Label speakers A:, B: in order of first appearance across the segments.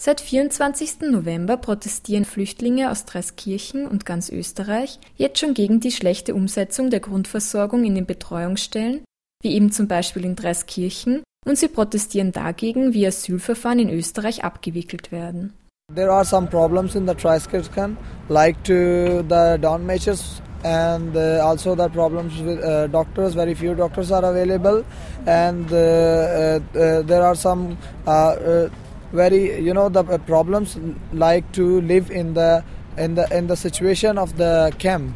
A: Seit 24. November protestieren Flüchtlinge aus Dreiskirchen und ganz Österreich jetzt schon gegen die schlechte Umsetzung der Grundversorgung in den Betreuungsstellen, wie eben zum Beispiel in Dreiskirchen, und sie protestieren dagegen, wie Asylverfahren in Österreich abgewickelt werden.
B: There are some problems in the Triskirchen, like to the down measures and uh, also the problems with uh, doctors. Very few doctors are available, and uh, uh, uh there are some uh, very you know the problems like to live in the in the in the situation of the camp.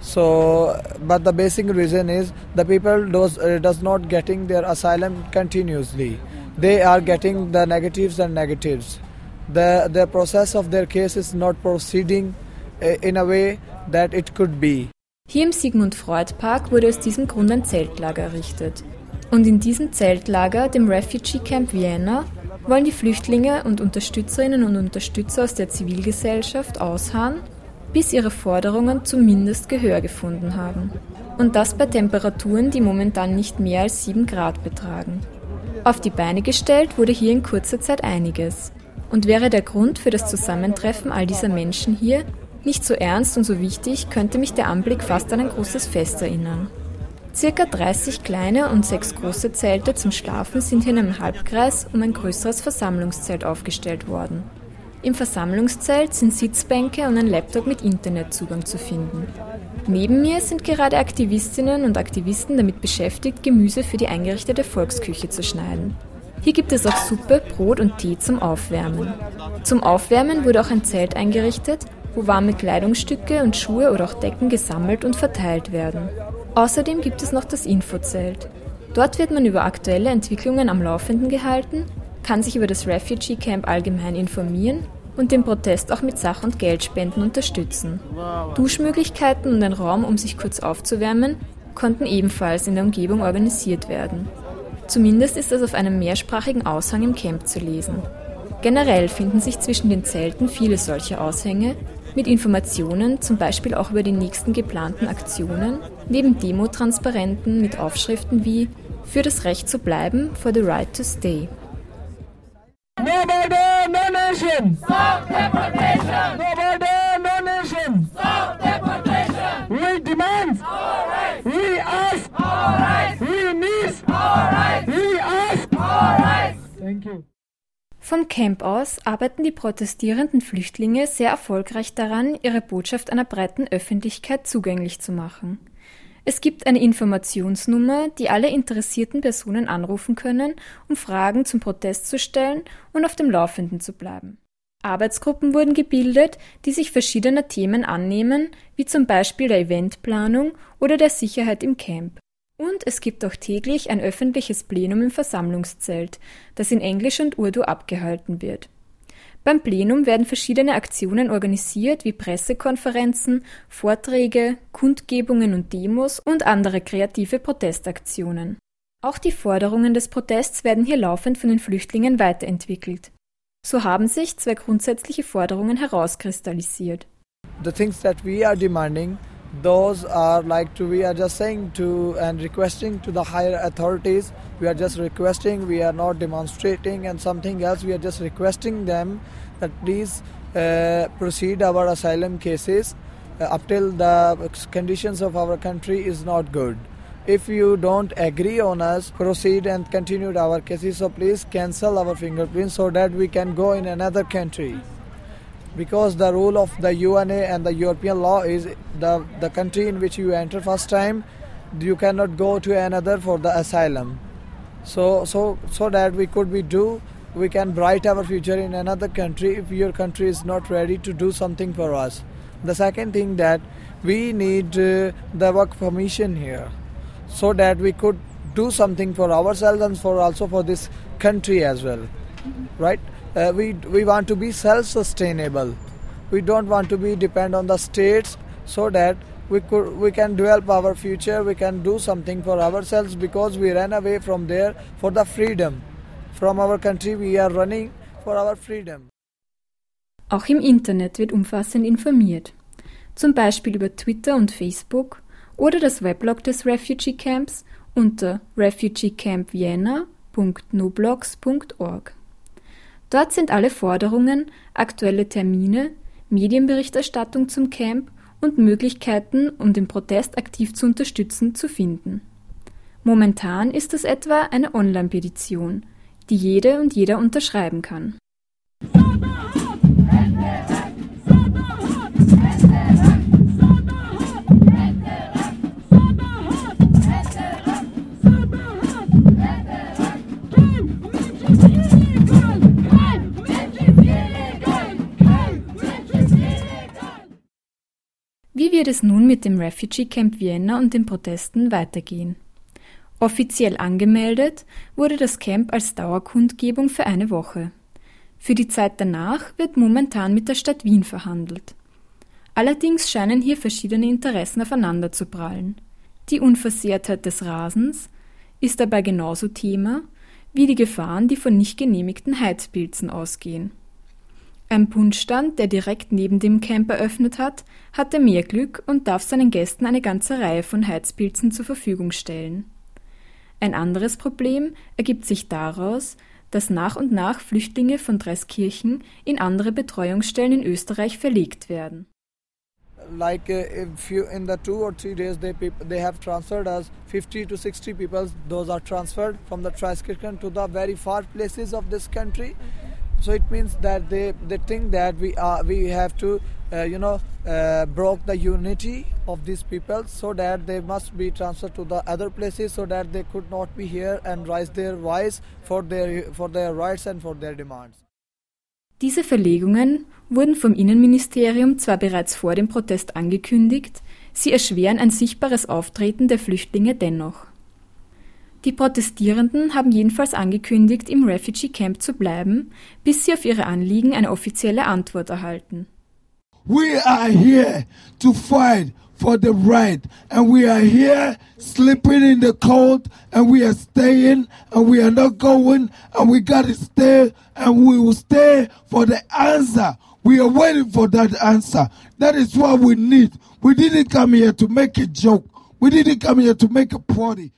B: So but the basic reason is the people does uh, does not getting their asylum continuously. They are getting the negatives and negatives. The the process of their case is not proceeding uh, in a way that it could be.
A: Hier im Sigmund Freud Park wurde aus diesem Grund ein Zeltlager errichtet. Und in diesem Zeltlager, dem Refugee Camp Vienna, wollen die Flüchtlinge und Unterstützerinnen und Unterstützer aus der Zivilgesellschaft ausharren, bis ihre Forderungen zumindest Gehör gefunden haben. Und das bei Temperaturen, die momentan nicht mehr als 7 Grad betragen. Auf die Beine gestellt wurde hier in kurzer Zeit einiges. Und wäre der Grund für das Zusammentreffen all dieser Menschen hier nicht so ernst und so wichtig, könnte mich der Anblick fast an ein großes Fest erinnern. Circa 30 kleine und sechs große Zelte zum Schlafen sind hier in einem Halbkreis um ein größeres Versammlungszelt aufgestellt worden. Im Versammlungszelt sind Sitzbänke und ein Laptop mit Internetzugang zu finden. Neben mir sind gerade Aktivistinnen und Aktivisten damit beschäftigt, Gemüse für die eingerichtete Volksküche zu schneiden. Hier gibt es auch Suppe, Brot und Tee zum Aufwärmen. Zum Aufwärmen wurde auch ein Zelt eingerichtet, wo warme Kleidungsstücke und Schuhe oder auch Decken gesammelt und verteilt werden. Außerdem gibt es noch das Infozelt. Dort wird man über aktuelle Entwicklungen am Laufenden gehalten, kann sich über das Refugee Camp allgemein informieren und den Protest auch mit Sach- und Geldspenden unterstützen. Duschmöglichkeiten und ein Raum, um sich kurz aufzuwärmen, konnten ebenfalls in der Umgebung organisiert werden. Zumindest ist das auf einem mehrsprachigen Aushang im Camp zu lesen. Generell finden sich zwischen den Zelten viele solche Aushänge, mit Informationen, zum Beispiel auch über die nächsten geplanten Aktionen, neben Demotransparenten mit Aufschriften wie Für das Recht zu bleiben, for the right to stay.
C: No border, no nation!
A: Camp aus arbeiten die protestierenden Flüchtlinge sehr erfolgreich daran, ihre Botschaft einer breiten Öffentlichkeit zugänglich zu machen. Es gibt eine Informationsnummer, die alle interessierten Personen anrufen können, um Fragen zum Protest zu stellen und auf dem Laufenden zu bleiben. Arbeitsgruppen wurden gebildet, die sich verschiedener Themen annehmen, wie zum Beispiel der Eventplanung oder der Sicherheit im Camp. Und es gibt auch täglich ein öffentliches Plenum im Versammlungszelt, das in Englisch und Urdu abgehalten wird. Beim Plenum werden verschiedene Aktionen organisiert, wie Pressekonferenzen, Vorträge, Kundgebungen und Demos und andere kreative Protestaktionen. Auch die Forderungen des Protests werden hier laufend von den Flüchtlingen weiterentwickelt. So haben sich zwei grundsätzliche Forderungen herauskristallisiert.
B: The things that we are demanding those are like to we are just saying to and requesting to the higher authorities. We are just requesting we are not demonstrating and something else. We are just requesting them that please uh, proceed our asylum cases uh, up till the conditions of our country is not good. If you don't agree on us proceed and continue our cases. So please cancel our fingerprints so that we can go in another country because the rule of the UNA and the European law is the, the country in which you enter first time you cannot go to another for the asylum. So so so that we could be do we can bright our future in another country if your country is not ready to do something for us. The second thing that we need uh, the work permission here so that we could do something for ourselves and for also for this country as well. Right uh, we we want to be self-sustainable. We don't want to be depend on the states so that we could we can develop our future. We can do something for ourselves because we ran away from there for the freedom. From our country we are running for our freedom.
A: Auch im Internet wird umfassend informiert, zum Beispiel über Twitter und Facebook oder das Weblog des Refugee Camps unter refugeecampvienna.noblogs.org. Dort sind alle Forderungen, aktuelle Termine, Medienberichterstattung zum Camp und Möglichkeiten, um den Protest aktiv zu unterstützen, zu finden. Momentan ist es etwa eine Online-Petition, die jede und jeder unterschreiben kann. Wie wird es nun mit dem Refugee Camp Vienna und den Protesten weitergehen? Offiziell angemeldet wurde das Camp als Dauerkundgebung für eine Woche. Für die Zeit danach wird momentan mit der Stadt Wien verhandelt. Allerdings scheinen hier verschiedene Interessen aufeinander zu prallen. Die Unversehrtheit des Rasens ist dabei genauso Thema wie die Gefahren, die von nicht genehmigten Heizpilzen ausgehen. Ein Punschstand, der direkt neben dem Camp eröffnet hat, hatte mehr Glück und darf seinen Gästen eine ganze Reihe von Heizpilzen zur Verfügung stellen. Ein anderes Problem ergibt sich daraus, dass nach und nach Flüchtlinge von Dreskirchen in andere Betreuungsstellen in Österreich verlegt werden.
B: like uh, if you in the two or three days they they have transferred us 50 to 60 people those are transferred from the Triskirchen to the very far places of this country so it means that they they think that we are we have to uh, you know uh, broke the unity of these people so that they must be transferred to the other places so that they could not be here and raise their voice for their for their rights and for their demands
A: Diese Verlegungen wurden vom Innenministerium zwar bereits vor dem Protest angekündigt, sie erschweren ein sichtbares Auftreten der Flüchtlinge dennoch. Die Protestierenden haben jedenfalls angekündigt, im Refugee Camp zu bleiben, bis sie auf ihre Anliegen eine offizielle Antwort erhalten.
D: We are here to fight for the right and we are here sleeping in the cold and we are staying and we are not going and we got to stay and we will stay for the answer. We are waiting for that answer. That is what we need. We didn't come here to make a joke. We didn't come here to make a party.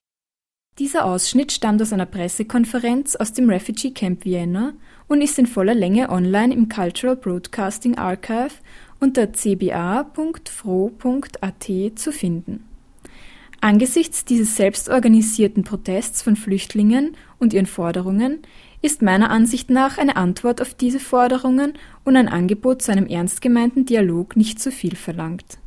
A: Dieser Ausschnitt stammt aus einer Pressekonferenz aus dem Refugee Camp Vienna und ist in voller Länge online im Cultural Broadcasting Archive unter cba.fro.at zu finden. Angesichts dieses selbstorganisierten Protests von Flüchtlingen und ihren Forderungen ist meiner Ansicht nach eine Antwort auf diese Forderungen und ein Angebot zu einem ernst gemeinten Dialog nicht zu viel verlangt